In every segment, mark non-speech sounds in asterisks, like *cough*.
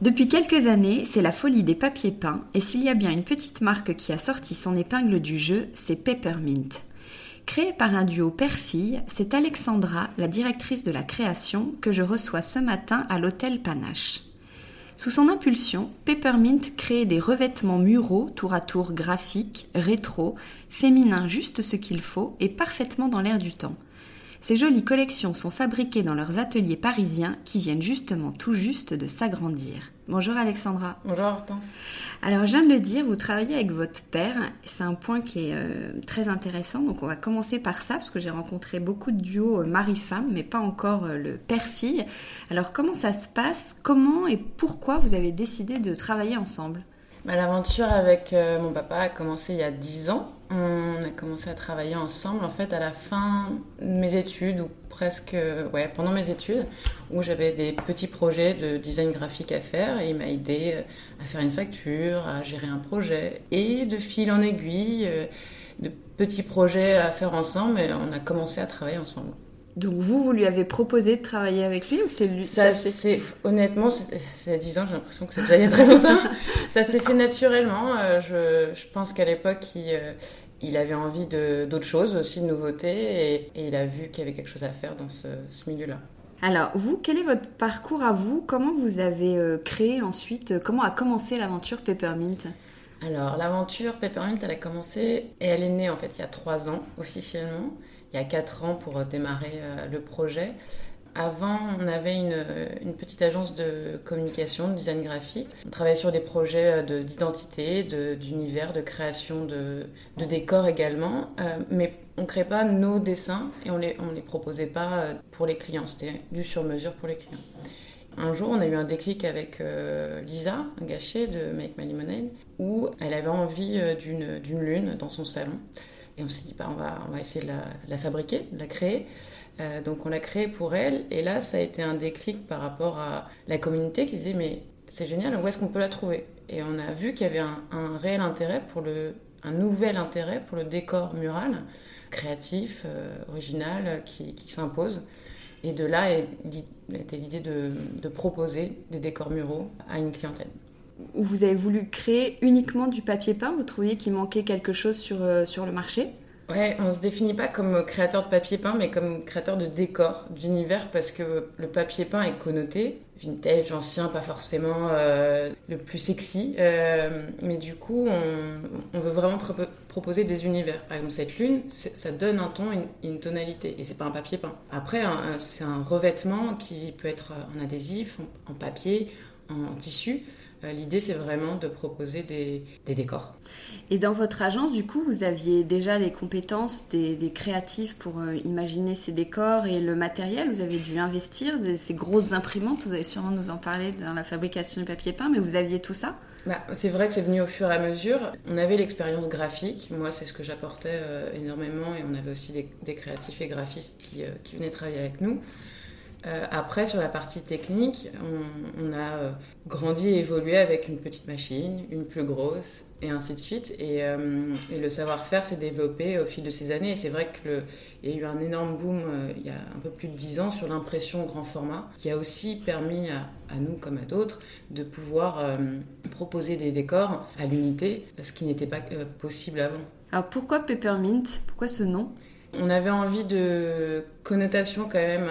Depuis quelques années, c'est la folie des papiers peints, et s'il y a bien une petite marque qui a sorti son épingle du jeu, c'est Peppermint. Créée par un duo père-fille, c'est Alexandra, la directrice de la création, que je reçois ce matin à l'hôtel Panache. Sous son impulsion, Peppermint crée des revêtements muraux tour à tour graphiques, rétro, féminins juste ce qu'il faut et parfaitement dans l'air du temps. Ces jolies collections sont fabriquées dans leurs ateliers parisiens qui viennent justement tout juste de s'agrandir. Bonjour Alexandra. Bonjour Hortense. Alors je viens de le dire, vous travaillez avec votre père. C'est un point qui est euh, très intéressant. Donc on va commencer par ça parce que j'ai rencontré beaucoup de duos euh, mari-femme, mais pas encore euh, le père-fille. Alors comment ça se passe? Comment et pourquoi vous avez décidé de travailler ensemble? Bah, L'aventure avec mon papa a commencé il y a 10 ans. On a commencé à travailler ensemble en fait à la fin de mes études ou presque ouais, pendant mes études où j'avais des petits projets de design graphique à faire et il m'a aidé euh, à faire une facture, à gérer un projet et de fil en aiguille euh, de petits projets à faire ensemble et on a commencé à travailler ensemble. Donc vous, vous lui avez proposé de travailler avec lui ou c'est lui Ça, c'est honnêtement, c'est à 10 ans, j'ai l'impression que c'est déjà il y a très longtemps. *laughs* ça s'est fait naturellement. Euh, je, je, pense qu'à l'époque, il, euh, il, avait envie d'autres choses aussi, de nouveautés, et, il a vu qu'il y avait quelque chose à faire dans ce, ce milieu-là. Alors, vous, quel est votre parcours à vous? Comment vous avez euh, créé ensuite Comment a commencé l'aventure Peppermint? Alors, l'aventure Peppermint, elle a commencé et elle est née en fait il y a trois ans officiellement il y a 4 ans pour démarrer euh, le projet. Avant, on avait une, petite agence de communication, de design graphique. On travaillait sur des projets euh, d'identité, d'univers, de, création de, décors également. Euh, mais on ne créait pas nos dessins et on ne les, proposait pas pour les clients. C'était du sur-mesure pour les clients. Un jour, on a eu un déclic avec Lisa Gachet de Make My Lemonade où elle avait envie d'une lune dans son salon. Et on s'est dit, bah, on, va, essayer de la, fabriquer, de la créer. Euh, donc on l'a créée pour elle. Et là, ça a été un déclic par rapport à la communauté qui disait, mais c'est génial, où est-ce qu'on peut la trouver? Et on a vu qu'il y avait un, réel intérêt pour un nouvel intérêt pour le décor mural, créatif, euh, original, qui, s'impose. Et de là était l'idée de proposer des décors muraux à une clientèle où vous avez voulu créer uniquement du papier peint Vous trouviez qu'il manquait quelque chose sur, euh, sur le marché? Ouais, on se définit pas comme créateur de papier peint, mais comme créateur de décor, d'univers, parce que le papier peint est connoté, vintage, ancien, pas forcément euh, le plus sexy, euh, mais du coup, on, veut vraiment proposer des univers. Par exemple, cette lune, ça donne un ton, une, tonalité, et c'est pas un papier peint. Après, c'est un revêtement qui peut être en adhésif, en, papier, en tissu, L'idée, c'est vraiment de proposer des, décors. Et dans votre agence, du coup, vous aviez déjà les compétences des, créatifs pour imaginer ces décors et le matériel? Vous avez dû investir ces grosses imprimantes? Vous allez sûrement nous en parler dans la fabrication du papier peint, mais vous aviez tout ça? Bah, c'est vrai que c'est venu au fur et à mesure. On avait l'expérience graphique. Moi, c'est ce que j'apportais euh, énormément. Et on avait aussi des, créatifs et graphistes qui, euh, qui, venaient travailler avec nous. Euh, après, sur la partie technique, on, a grandi et évolué avec une petite machine, une plus grosse, et ainsi de suite. Et, le savoir-faire s'est développé au fil de ces années. Et c'est vrai qu'il y a eu un énorme boom il y a un peu plus de 10 ans sur l'impression grand format, qui a aussi permis à, à nous comme à d'autres de pouvoir proposer des décors à l'unité, ce qui n'était pas possible avant. Alors pourquoi Peppermint? Pourquoi ce nom? On avait envie de connotation quand même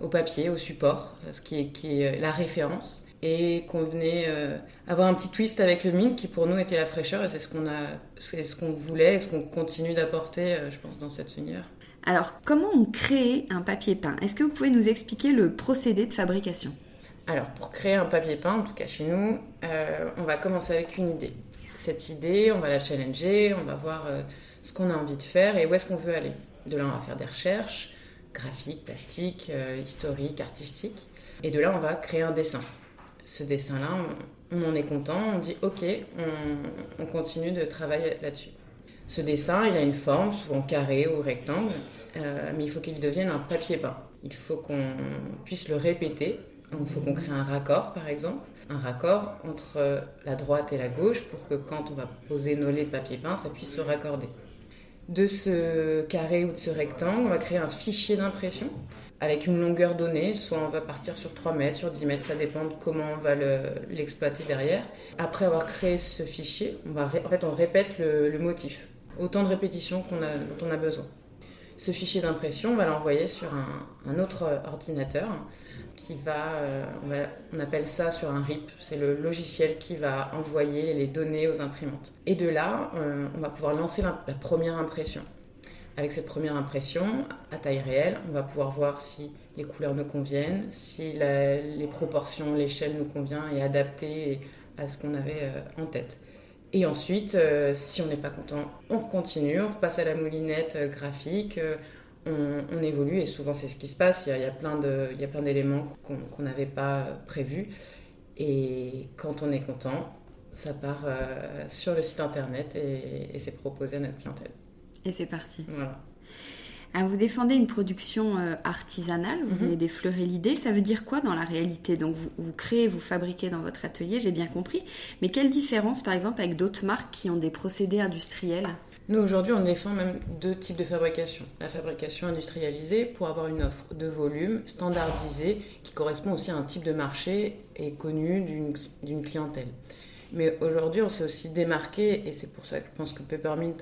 au papier, au support, ce qui est, qui est la référence, et qu'on venait euh, avoir un petit twist avec le mint qui pour nous était la fraîcheur, et c'est ce qu'on a, c'est ce qu'on voulait, et ce qu'on continue d'apporter, euh, je pense, dans cet univers. Alors, comment on crée un papier peint? Est-ce que vous pouvez nous expliquer le procédé de fabrication? Alors, pour créer un papier peint, en tout cas chez nous, euh, on va commencer avec une idée. Cette idée, on va la challenger, on va voir ce qu'on a envie de faire et où est-ce qu'on veut aller. De là, on va faire des recherches graphiques, plastiques, euh, historiques, artistiques. Et de là, on va créer un dessin. Ce dessin-là, on, en est content, on dit OK, on, continue de travailler là-dessus. Ce dessin, il a une forme, souvent carré ou rectangle, euh, mais il faut qu'il devienne un papier peint. Il faut qu'on puisse le répéter. Il faut qu'on crée un raccord, par exemple un raccord entre la droite et la gauche pour que quand on va poser nos laits de papier peint, ça puisse se raccorder de ce carré ou de ce rectangle, on va créer un fichier d'impression avec une longueur donnée, soit on va partir sur 3 mètres, sur 10 mètres, ça dépend de comment on va l'exploiter derrière. Après avoir créé ce fichier, on va, en fait on répète le, motif, autant de répétitions qu'on a, dont on a besoin. Ce fichier d'impression, on va l'envoyer sur un, autre ordinateur qui euh, va, on, appelle ça sur un RIP, c'est le logiciel qui va envoyer les données aux imprimantes. Et de là, euh, on va pouvoir lancer la, première impression. Avec cette première impression, à taille réelle, on va pouvoir voir si les couleurs nous conviennent, si les proportions, l'échelle nous convient et adaptée à ce qu'on avait euh, en tête. Et ensuite, si on n'est pas content, on continue, on passe à la moulinette graphique, on, évolue et souvent c'est ce qui se passe. Il y a, plein d'éléments qu'on n'avait pas prévus. Et quand on est content, ça part euh, sur le site internet et, c'est proposé à notre clientèle. Et c'est parti. Voilà. Ah, vous défendez une production euh, artisanale, vous venez mhm. d'effleurer l'idée. Ça veut dire quoi dans la réalité? Donc vous, vous, créez, vous fabriquez dans votre atelier, j'ai bien compris. Mais quelle différence par exemple avec d'autres marques qui ont des procédés industriels? Nous, aujourd'hui, on défend même deux types de fabrication. La fabrication industrialisée pour avoir une offre de volume standardisée qui correspond aussi à un type de marché et connu d'une clientèle. Mais aujourd'hui, on s'est aussi démarqué, et c'est pour ça que je pense que Peppermint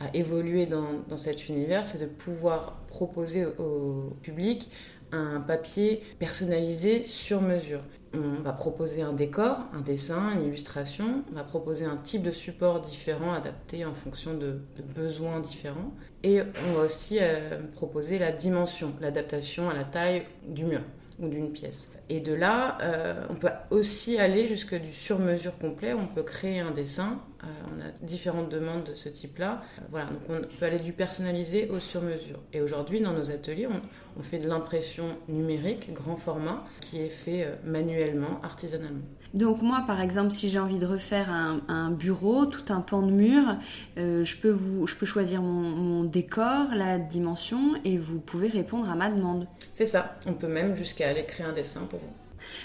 a, évolué dans, cet univers, c'est de pouvoir proposer au public un papier personnalisé sur mesure on va proposer un décor, un dessin, une illustration, on va proposer un type de support différent adapté en fonction de, besoins différents. Et on va aussi euh, proposer la dimension, l'adaptation à la taille du mur ou d'une pièce. Et de là, euh, on peut aussi aller jusque du sur-mesure complet. On peut créer un dessin. Euh, on a différentes demandes de ce type-là. voilà, donc on peut aller du personnalisé au sur-mesure. Et aujourd'hui, dans nos ateliers, on, on fait de l'impression numérique, grand format, qui est fait euh, manuellement, artisanalement. Donc moi, par exemple, si j'ai envie de refaire un, bureau, tout un pan de mur, euh, je, peux vous, je peux choisir mon, décor, la dimension, et vous pouvez répondre à ma demande. C'est ça. On peut même jusqu'à aller créer un dessin pour vous.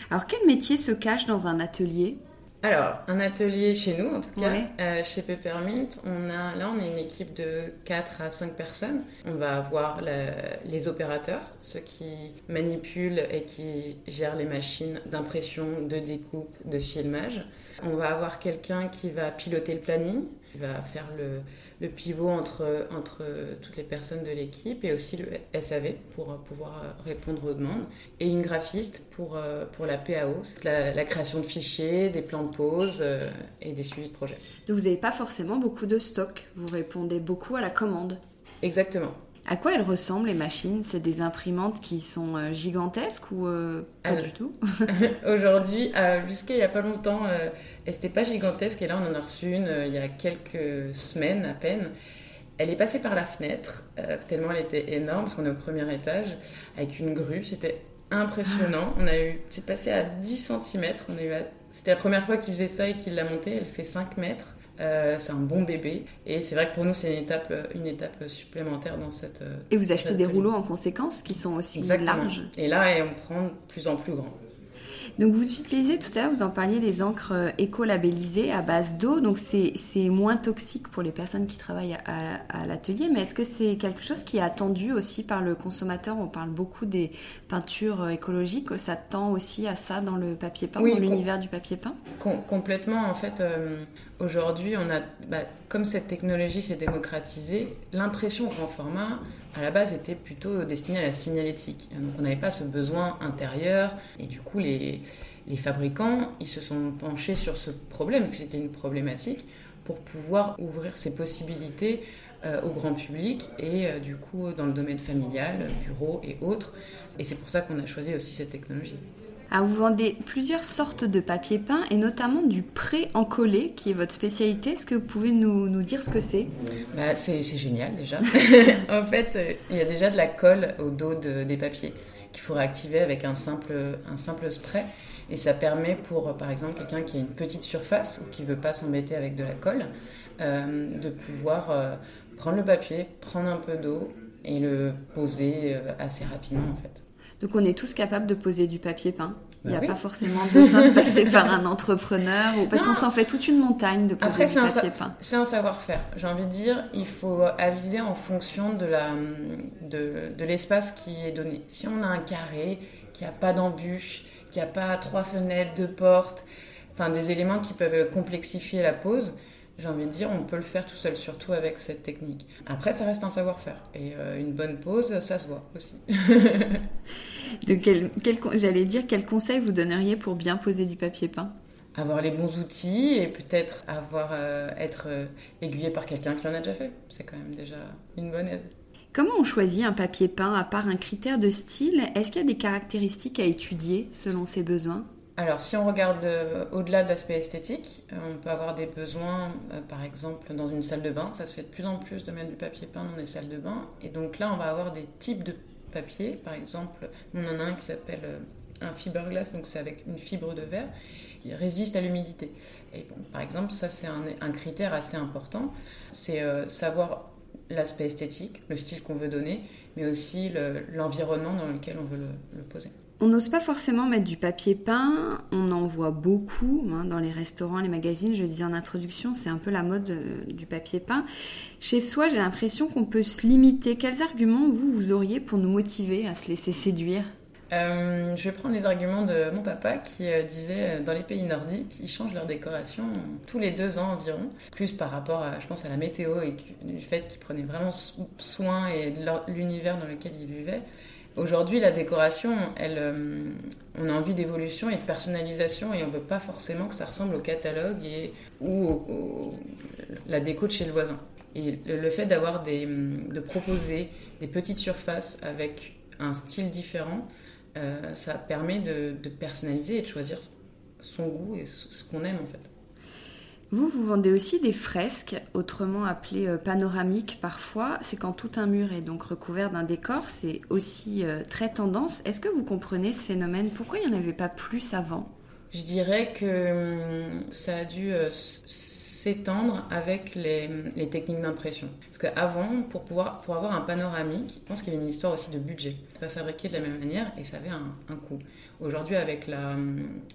Alors quel métier se cache dans un atelier? Alors, un atelier chez nous, en tout cas, euh, chez Peppermint, on a, là, on est une équipe de 4 à 5 personnes. On va avoir les opérateurs, ceux qui manipulent et qui gèrent les machines d'impression, de découpe, de filmage. On va avoir quelqu'un qui va piloter le planning, qui va faire le, le pivot entre, entre toutes les personnes de l'équipe et aussi le SAV pour pouvoir répondre aux demandes et une graphiste pour, pour la PAO, la, la création de fichiers, des plans de pause euh, et des suivis de projet. Donc vous n'avez pas forcément beaucoup de stock, vous répondez beaucoup à la commande. Exactement. À quoi elles ressemblent les machines? C'est des imprimantes qui sont euh, gigantesques ou euh, pas du tout? *laughs* Aujourd'hui, jusqu'à il n'y a pas longtemps, euh, elle n'était pas gigantesque et là on en a reçu une il y a quelques semaines à peine. Elle est passée par la fenêtre, tellement elle était énorme, parce qu'on est au premier étage, avec une grue. C'était impressionnant. *laughs* On a eu, c'est passé à 10 cm. On a eu, c'était la première fois qu'il faisait ça et qu'il l'a montée. Elle fait 5 mètres. Euh, c'est un bon bébé et c'est vrai que pour nous c'est une étape, une étape supplémentaire dans cette. Et vous achetez des rouleaux en conséquence qui sont aussi larges. Et là on prend de plus en plus grand. Donc vous utilisez tout à l'heure, vous en parliez, les encres euh, éco-labellisées à base d'eau. Donc c'est moins toxique pour les personnes qui travaillent à, l'atelier. Mais est-ce que c'est quelque chose qui est attendu aussi par le consommateur? On parle beaucoup des peintures euh, écologiques. Ça tend aussi à ça dans le papier peint, dans l'univers du papier peint? Complètement. En fait, euh, aujourd'hui, on a, bah, comme cette technologie s'est démocratisée, l'impression grand format à la base était plutôt destinée à la signalétique. Donc on n'avait pas ce besoin intérieur et du coup les, les fabricants ils se sont penchés sur ce problème, que c'était une problématique, pour pouvoir ouvrir ces possibilités euh, au grand public et euh, du coup dans le domaine familial, bureau et autres. Et c'est pour ça qu'on a choisi aussi cette technologie. Alors, vous vendez plusieurs sortes de papier peint et notamment du pré-encollé qui est votre spécialité. Est-ce que vous pouvez nous, nous dire ce que c'est? Bah, C'est génial déjà. *laughs* en fait, euh, il y a déjà de la colle au dos des papiers qu'il faut réactiver avec un simple, un simple spray. Et ça permet pour, par exemple, quelqu'un qui a une petite surface ou qui ne veut pas s'embêter avec de la colle, euh, de pouvoir euh, prendre le papier, prendre un peu d'eau et le poser assez rapidement en fait. Donc on est tous capables de poser du papier peint. Il n'y a bah pas forcément besoin de passer par un entrepreneur ou parce qu'on s'en fait toute une montagne de poser du papier peint. C'est un savoir-faire. J'ai envie de dire, il faut aviser en fonction de la de, de l'espace qui est donné. Si on a un carré, qui a pas d'embûche, qui a pas trois fenêtres, deux portes, enfin des éléments qui peuvent complexifier la pose, j'ai envie de dire, on peut le faire tout seul, surtout avec cette technique. Après, ça reste un savoir-faire. Et euh, une bonne pause, ça se voit aussi. *laughs* de quel, J'allais dire, quel conseil vous donneriez pour bien poser du papier peint? Avoir les bons outils et peut-être avoir euh, être euh, aiguillé par quelqu'un qui en a déjà fait. C'est quand même déjà une bonne aide. Comment on choisit un papier peint à part un critère de style? Est-ce qu'il y a des caractéristiques à étudier selon ses besoins? Alors, si on regarde euh, au-delà de l'aspect esthétique, euh, on peut avoir des besoins, euh, par exemple, dans une salle de bain. Ça se fait de plus en plus de mettre du papier peint dans des salles de bain. Et donc là, on va avoir des types de papier. Par exemple, on en a un qui s'appelle un fiberglass, donc c'est avec une fibre de verre qui résiste à l'humidité. Et bon, par exemple, ça, c'est un, critère assez important. C'est savoir l'aspect esthétique, le style qu'on veut donner, mais aussi l'environnement dans lequel on veut le poser. On n'ose pas forcément mettre du papier peint, on en voit beaucoup hein, dans les restaurants, les magazines. Je le disais en introduction, c'est un peu la mode euh, du papier peint. Chez soi, j'ai l'impression qu'on peut se limiter. Quels arguments vous, vous auriez pour nous motiver à se laisser séduire? Euh, je vais prendre les arguments de mon papa qui euh, disait dans les pays nordiques, ils changent leur décoration tous les deux ans environ, plus par rapport à, je pense, à la météo et du fait qu'ils prenaient vraiment soin et de l'univers dans lequel ils vivaient. Aujourd'hui, la décoration, elle, euh, on a envie d'évolution et de personnalisation et on ne veut pas forcément que ça ressemble au catalogue et, ou la déco de chez le voisin. Et le, fait d'avoir des, de proposer des petites surfaces avec un style différent, euh, ça permet de personnaliser et de choisir son goût et ce qu'on aime en fait. Vous, vous vendez aussi des fresques, autrement appelées euh, panoramiques parfois. C'est quand tout un mur est donc recouvert d'un décor. C'est aussi euh, très tendance. Est-ce que vous comprenez ce phénomène? Pourquoi il n'y en avait pas plus avant? Je dirais que hum, ça a dû euh, s'étendre avec les, techniques d'impression. Parce qu'avant, pour, pour avoir un panoramique, je pense qu'il y avait une histoire aussi de budget. C'est pas fabriqué de la même manière et ça avait un, coût. Aujourd'hui, avec,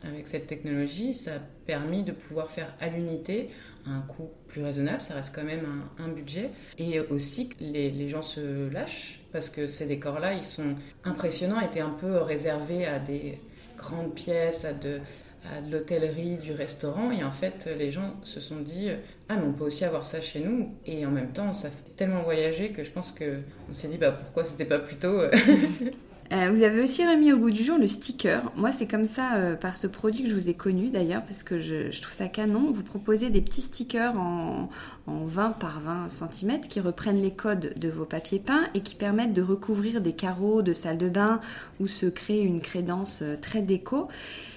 avec cette technologie, ça a permis de pouvoir faire à l'unité un coût plus raisonnable, ça reste quand même un, budget. Et aussi, les, les gens se lâchent parce que ces décors-là, ils sont impressionnants, étaient un peu réservés à des grandes pièces, à de à l'hôtellerie, du restaurant. Et en fait, les gens se sont dit Ah, mais on peut aussi avoir ça chez nous. Et en même temps, ça fait tellement voyager que je pense qu'on s'est dit bah, Pourquoi c'était pas plus tôt *laughs* Euh, vous avez aussi remis au goût du jour le sticker. Moi, c'est comme ça, euh, par ce produit que je vous ai connu d'ailleurs, parce que je, trouve ça canon. Vous proposez des petits stickers en, 20 par 20 cm qui reprennent les codes de vos papiers peints et qui permettent de recouvrir des carreaux de salle de bain ou se créer une crédence euh, très déco.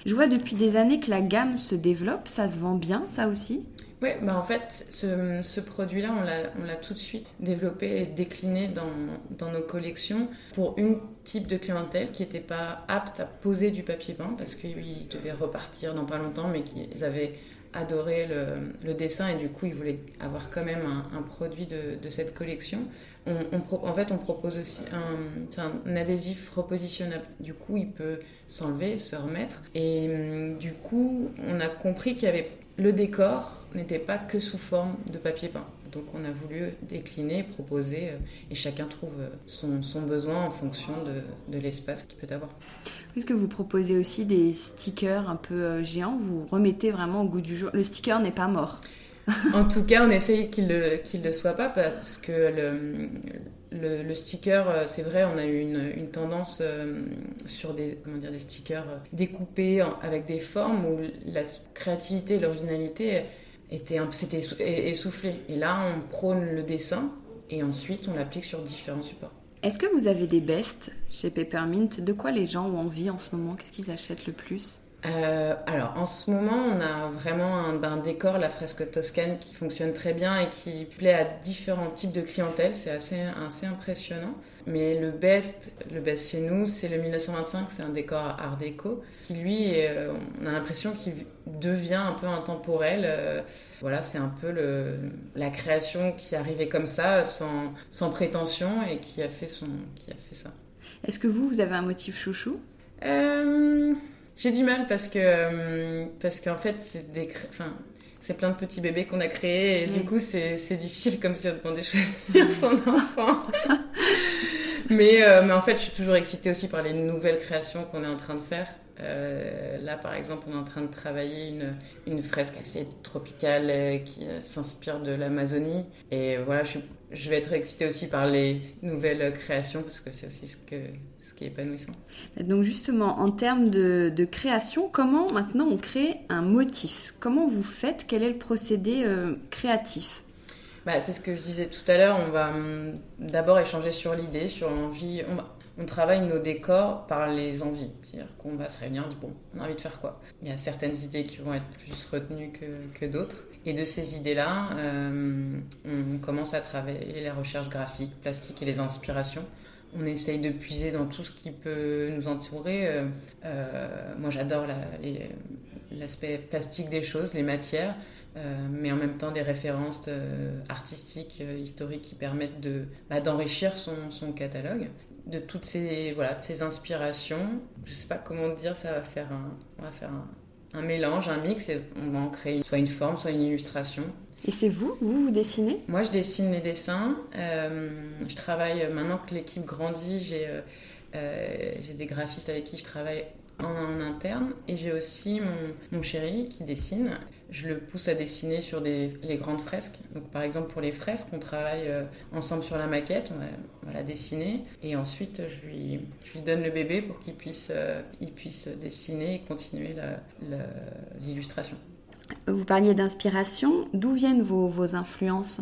Je vois depuis des années que la gamme se développe. Ça se vend bien, ça aussi? Oui, bah en fait, ce, produit-là, on l'a tout de suite développé et décliné dans, nos collections pour une type de clientèle qui n'était pas apte à poser du papier peint parce qu'ils devaient repartir dans pas longtemps, mais qu'ils avaient adoré le, dessin et du coup, ils voulaient avoir quand même un, produit de, cette collection. On, on, en fait, on propose aussi un, un, adhésif repositionnable. Du coup, il peut s'enlever, se remettre. Et hum, du coup, on a compris qu'il y avait le décor n'était pas que sous forme de papier peint. Donc on a voulu décliner, proposer, euh, et chacun trouve euh, son, besoin en fonction de, l'espace qu'il peut avoir. Est-ce que vous proposez aussi des stickers un peu euh, géants? Vous remettez vraiment au goût du jour? Le sticker n'est pas mort. en tout cas, on essaye qu'il ne le, le soit pas parce que le, le, sticker, c'est vrai, on a eu une, tendance sur des, comment dire, des stickers découpés avec des formes où la créativité, l'originalité était c'était essoufflé. Et là, on prône le dessin et ensuite on l'applique sur différents supports. Est-ce que vous avez des bestes chez Peppermint? De quoi les gens ont envie en ce moment? Qu'est-ce qu'ils achètent le plus? Euh, alors en ce moment, on a vraiment un, ben, décor, la fresque toscane, qui fonctionne très bien et qui plaît à différents types de clientèle. C'est assez, assez impressionnant. Mais le best, le best chez nous, c'est le 1925. C'est un décor art déco qui, lui, euh, on a l'impression qu'il devient un peu intemporel. Euh, voilà, c'est un peu le, la création qui arrivait comme ça, sans, sans prétention, et qui a fait, son, qui a fait ça. Est-ce que vous, vous avez un motif chouchou? J'ai du mal parce que euh, parce qu'en fait c'est des enfin c'est plein de petits bébés qu'on a créés et du coup c'est difficile comme si on demandait choisir *laughs* son enfant. *laughs* mais euh, mais en fait je suis toujours excitée aussi par les nouvelles créations qu'on est en train de faire. Euh, là, par exemple, on est en train de travailler une, une fresque assez tropicale qui s'inspire de l'Amazonie. Et voilà, je, je, vais être excitée aussi par les nouvelles créations parce que c'est aussi ce que, épanouissant. Donc justement, en termes de, création, comment maintenant on crée un motif? Comment vous faites? Quel est le procédé euh, créatif? Bah, C'est ce que je disais tout à l'heure. On va hum, d'abord échanger sur l'idée, sur l'envie. On, travaille nos décors par les envies. C'est-à-dire qu'on va se réunir, on dit bon, on a envie de faire quoi? Il y a certaines idées qui vont être plus retenues que, que d'autres. Et de ces idées-là, euh, on commence à travailler les recherches graphiques, plastiques et les inspirations on essaye de puiser dans tout ce qui peut nous entourer. Euh, euh, moi, j'adore l'aspect plastique des choses, les matières, euh, mais en même temps des références artistiques, historiques qui permettent de, bah, d'enrichir son, catalogue. De toutes ces, voilà, de ces inspirations, je ne sais pas comment dire, ça va faire un, on va faire un, mélange, un mix, et on va en créer soit une forme, soit une illustration. Et c'est vous Vous, vous dessinez? Moi, je dessine les dessins. Euh, je travaille, euh, maintenant que l'équipe grandit, j'ai euh, des graphistes avec qui je travaille en, interne. Et j'ai aussi mon, mon, chéri qui dessine. Je le pousse à dessiner sur les grandes fresques. Donc, par exemple, pour les fresques, on travaille ensemble sur la maquette, on va, la dessiner. Et ensuite, je lui, je lui donne le bébé pour qu'il puisse, il puisse dessiner et continuer l'illustration. Vous parliez d'inspiration. D'où viennent vos, influences?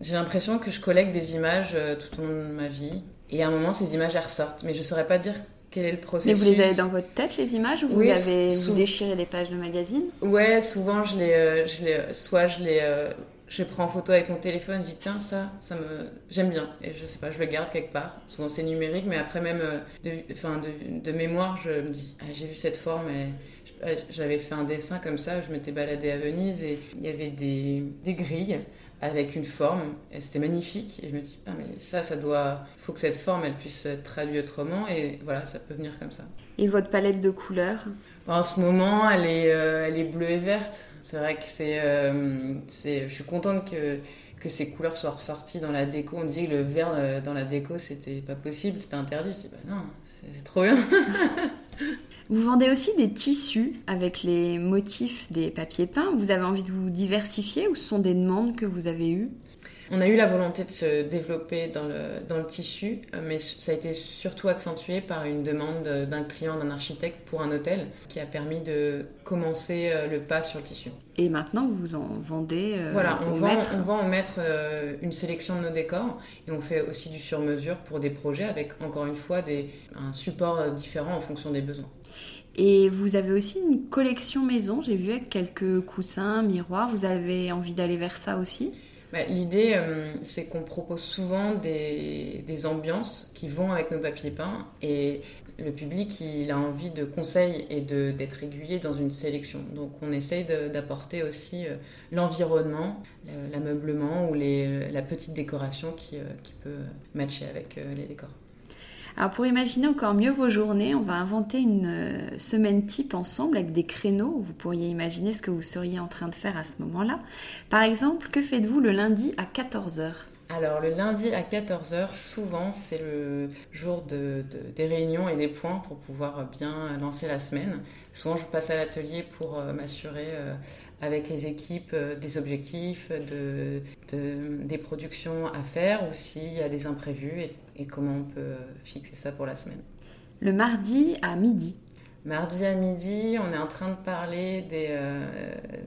J'ai l'impression que je collecte des images euh, tout au long de ma vie. Et à un moment, ces images, elles ressortent. Mais je ne saurais pas dire quel est le processus. Mais vous les avez dans votre tête, les images Ou vous avez vous déchiré les pages de magazine? Ouais, souvent, je les, euh, je les, soit je les, euh, je prends en photo avec mon téléphone, je dis tiens ça, ça me, j'aime bien et je sais pas, je le garde quelque part. Souvent c'est numérique, mais après même de, enfin de, de, mémoire, je me dis ah, j'ai vu cette forme et j'avais fait un dessin comme ça, je m'étais baladée à Venise et il y avait des, des grilles avec une forme et c'était magnifique. Et je me dis ah, mais ça ça doit faut que cette forme elle puisse être traduite autrement et voilà ça peut venir comme ça. Et votre palette de couleurs? En ce moment elle est euh, elle est bleue et verte. C'est vrai que c'est euh, je suis contente que que ces couleurs soient ressorties dans la déco. On disait que le vert euh, dans la déco c'était pas possible c'était interdit. Je dis bah non c'est trop bien *laughs* Vous vendez aussi des tissus avec les motifs des papiers peints. Vous avez envie de vous diversifier ou ce sont des demandes que vous avez eues? On a eu la volonté de se développer dans le, dans le tissu, mais ça a été surtout accentué par une demande d'un client, d'un architecte pour un hôtel, qui a permis de commencer le pas sur le tissu. Et maintenant, vous en vendez Voilà, on, au vend, maître? on vend au maître une sélection de nos décors et on fait aussi du sur-mesure pour des projets avec, encore une fois, des, un support différent en fonction des besoins. Et vous avez aussi une collection maison, j'ai vu avec quelques coussins, miroirs. Vous avez envie d'aller vers ça aussi? Bah, L'idée, euh, c'est qu'on propose souvent des, des, ambiances qui vont avec nos papiers peints et le public, il a envie de conseils et d'être aiguillé dans une sélection. Donc on essaye d'apporter aussi euh, l'environnement, l'ameublement ou les, la petite décoration qui, euh, qui peut matcher avec les décors. Alors pour imaginer encore mieux vos journées, on va inventer une euh, semaine type ensemble avec des créneaux. Vous pourriez imaginer ce que vous seriez en train de faire à ce moment-là. Par exemple, que faites-vous le lundi à 14h alors le lundi à 14h, souvent c'est le jour de, des réunions et des points pour pouvoir bien lancer la semaine. Souvent je passe à l'atelier pour euh, m'assurer euh, avec les équipes euh, des objectifs, de, des productions à faire ou s'il y a des imprévus et, comment on peut fixer ça pour la semaine. Le mardi à midi. Mardi à midi, on est en train de parler des,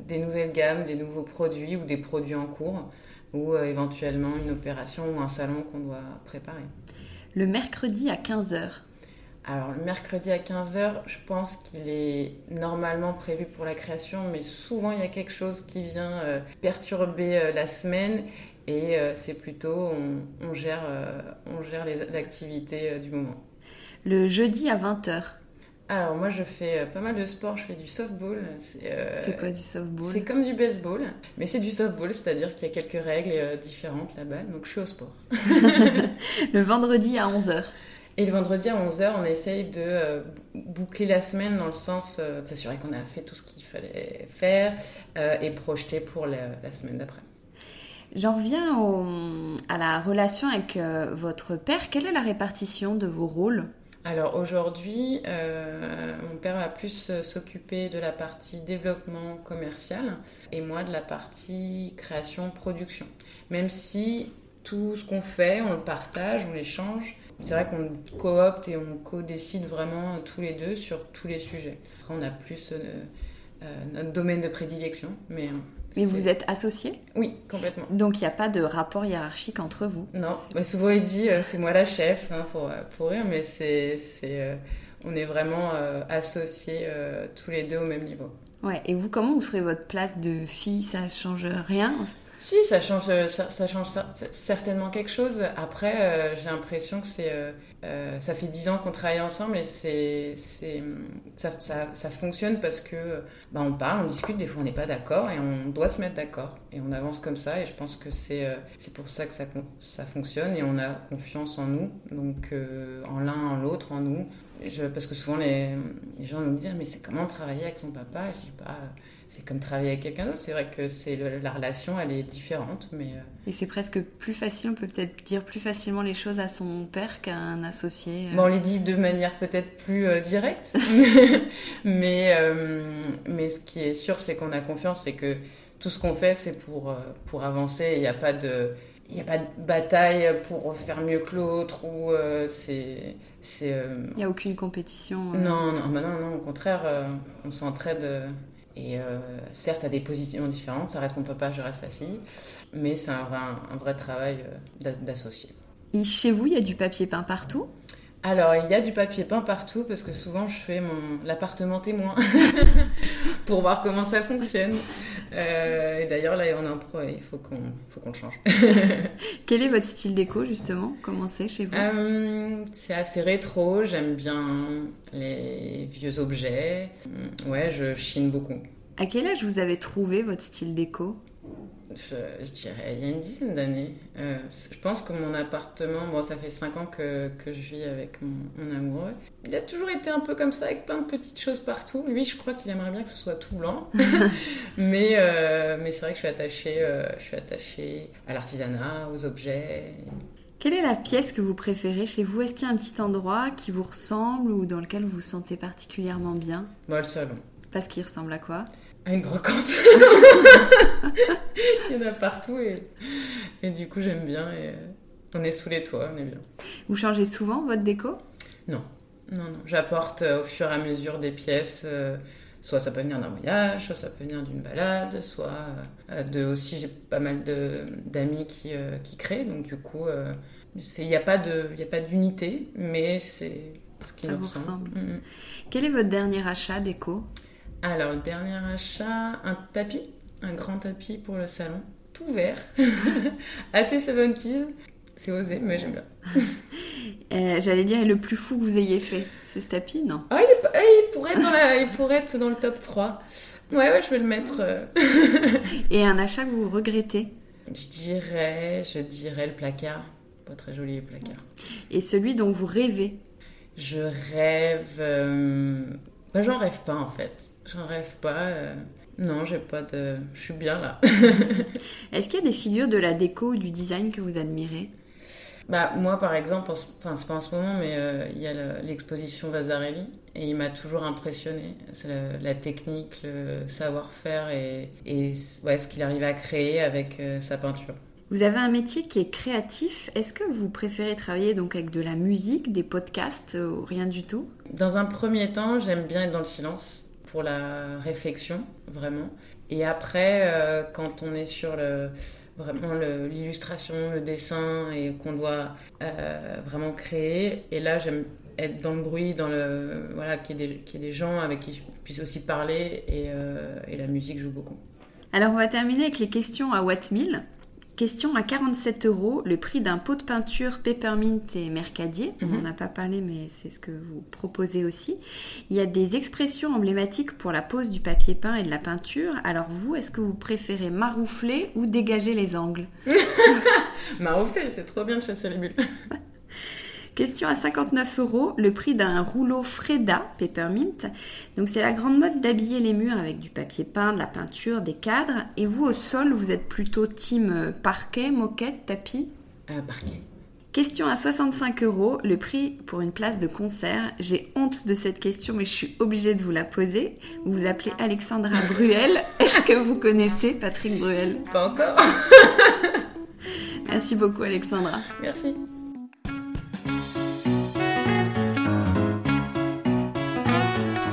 des nouvelles gammes, des nouveaux produits ou des produits en cours ou euh, éventuellement une opération ou un salon qu'on doit préparer. Le mercredi à 15h. Alors le mercredi à 15h, je pense qu'il est normalement prévu pour la création, mais souvent il y a quelque chose qui vient euh, perturber euh, la semaine et c'est plutôt on, gère, on gère l'activité du moment. Le jeudi à 20h. Alors moi je fais euh, pas mal de sport, je fais du softball. Euh, c'est quoi du softball? C'est comme du baseball, mais c'est du softball, c'est-à-dire qu'il y a quelques règles euh, différentes là-bas, donc je suis au sport. *laughs* *laughs* le vendredi à 11h. Et le vendredi à 11h, on essaye de boucler la semaine dans le sens de s'assurer qu'on a fait tout ce qu'il fallait faire et projeter pour la, semaine d'après. J'en reviens à la relation avec votre père. Quelle est la répartition de vos rôles? Alors aujourd'hui, euh, mon père va plus s'occuper de la partie développement commercial et moi de la partie création-production. Même si tout ce qu'on fait, on le partage, on l'échange. C'est vrai qu'on coopte et on co-décide vraiment tous les deux sur tous les sujets. Après, on a plus euh, euh, notre domaine de prédilection, mais mais vous êtes associé Oui, complètement. Donc il n'y a pas de rapport hiérarchique entre vous Non, souvent il dit euh, c'est moi la chef, hein, pour, euh, pour rire, mais c'est, euh, on est vraiment associés tous les deux au même niveau. Ouais, et vous, comment vous ferez votre place de fille? Ça change rien si, ça change, ça, change certainement quelque chose. Après, euh, j'ai l'impression que c'est, euh, euh, ça fait dix ans qu'on travaille ensemble et c'est, c'est, ça, ça, fonctionne parce que bah, on parle, on discute, des fois on n'est pas d'accord et on doit se mettre d'accord. Et on avance comme ça et je pense que c'est, c'est pour ça que ça, ça fonctionne et on a confiance en nous, donc en l'un, en l'autre, en nous. Je, parce que souvent les, gens nous disent mais c'est comment travailler avec son papa? Je dis. Bah, c'est comme travailler avec quelqu'un d'autre. C'est vrai que c'est la relation, elle est différente, mais. Euh, Et c'est presque plus facile. On peut peut-être dire plus facilement les choses à son père qu'à un associé. Euh. Bon, on les dit de manière peut-être plus euh, directe, *laughs* mais mais ce qui est sûr, c'est qu'on a confiance, c'est que tout ce qu'on fait, c'est pour pour avancer. Il n'y a pas de il n'y a pas de bataille pour faire mieux que l'autre ou c'est c'est il n'y a aucune compétition non non, bah non non au contraire on s'entraide et euh, certes, à des positions différentes, ça reste mon papa, je reste sa fille, mais c'est un, un, vrai travail euh, d'associer. Et chez vous, il y a du papier peint partout? Alors, il y a du papier peint partout parce que souvent je fais mon l'appartement témoin *laughs* pour voir comment ça fonctionne. Euh, et d'ailleurs, là, on a un pro, il faut qu'on faut qu'on le change. *laughs* Quel est votre style déco justement? Comment c'est chez vous? Euh, C'est assez rétro. J'aime bien les vieux objets. Ouais, je chine beaucoup. À quel âge vous avez trouvé votre style déco je, dirais il y a une dizaine d'années. Euh, je pense que mon appartement, bon, ça fait 5 ans que, que, je vis avec mon, amoureux. Il a toujours été un peu comme ça, avec plein de petites choses partout. Lui, je crois qu'il aimerait bien que ce soit tout blanc. *laughs* mais euh, mais c'est vrai que je suis attachée, euh, je suis attachée à l'artisanat, aux objets. Quelle est la pièce que vous préférez chez vous? Est-ce qu'il y a un petit endroit qui vous ressemble ou dans lequel vous vous sentez particulièrement bien? Moi, le salon. Parce qu'il ressemble à quoi? À une brocante. *laughs* Il y en a partout et, et du coup, j'aime bien. Et on est sous les toits, on est bien. Vous changez souvent votre déco? Non, non, non. J'apporte au fur et à mesure des pièces. Soit ça peut venir d'un voyage, soit ça peut venir d'une balade, soit de aussi j'ai pas mal d'amis qui, qui créent, donc du coup il n'y a pas d'unité, mais c'est ce qui Ça nous ressemble. Mm, mm. Quel est votre dernier achat déco? Alors, le dernier achat, un tapis, un grand tapis pour le salon, tout vert, *laughs* assez 70s. C'est osé, mais j'aime bien. *laughs* Euh, j'allais dire, le plus fou que vous ayez fait, c'est ce tapis, non? Ah, il, il, pourrait être dans il pourrait être dans le top 3. Ouais, ouais, je vais le mettre. Euh. *laughs* Et un achat que vous regrettez? Je dirais, je dirais le placard très joli placard. Et celui dont vous rêvez? Je rêve. Euh... Bah, j'en rêve pas en fait. J'en rêve pas. Euh. Non, j'ai pas de. Je suis bien là. *laughs* Est-ce qu'il y a des figures de la déco ou du design que vous admirez? Bah, moi, par exemple, enfin, c'est pas en ce moment, mais euh, il y a l'exposition Vasarely et il m'a toujours impressionné. La, la, technique, le savoir-faire et, et ouais, ce qu'il arrive à créer avec euh, sa peinture. Vous avez un métier qui est créatif. Est-ce que vous préférez travailler donc avec de la musique, des podcasts euh, ou rien du tout? Dans un premier temps, j'aime bien être dans le silence pour la réflexion, vraiment. Et après, euh, quand on est sur le, vraiment l'illustration, le, dessin et qu'on doit euh, vraiment créer, et là j'aime être dans le bruit, dans le voilà, qu'il y, ait des gens avec qui je puisse aussi parler et, et la musique joue beaucoup. Alors on va terminer avec les questions à Watt Question à 47 euros, le prix d'un pot de peinture Peppermint et Mercadier. On n'en mhm. a pas parlé, mais c'est ce que vous proposez aussi. Il y a des expressions emblématiques pour la pose du papier peint et de la peinture. Alors vous, est-ce que vous préférez maroufler ou dégager les angles? *laughs* Maroufler, c'est trop bien de chasser les bulles. *laughs* Question à 59 euros, le prix d'un rouleau Freda Peppermint. Donc c'est la grande mode d'habiller les murs avec du papier peint, de la peinture, des cadres. Et vous au sol, vous êtes plutôt team euh, parquet, moquette, tapis? Euh, Parquet. Question à 65 euros, le prix pour une place de concert. J'ai honte de cette question, mais je suis obligée de vous la poser. Vous vous appelez Alexandra Bruel. *laughs* Est-ce que vous connaissez Patrick Bruel? Pas encore. *laughs* Merci beaucoup, Alexandra. Merci.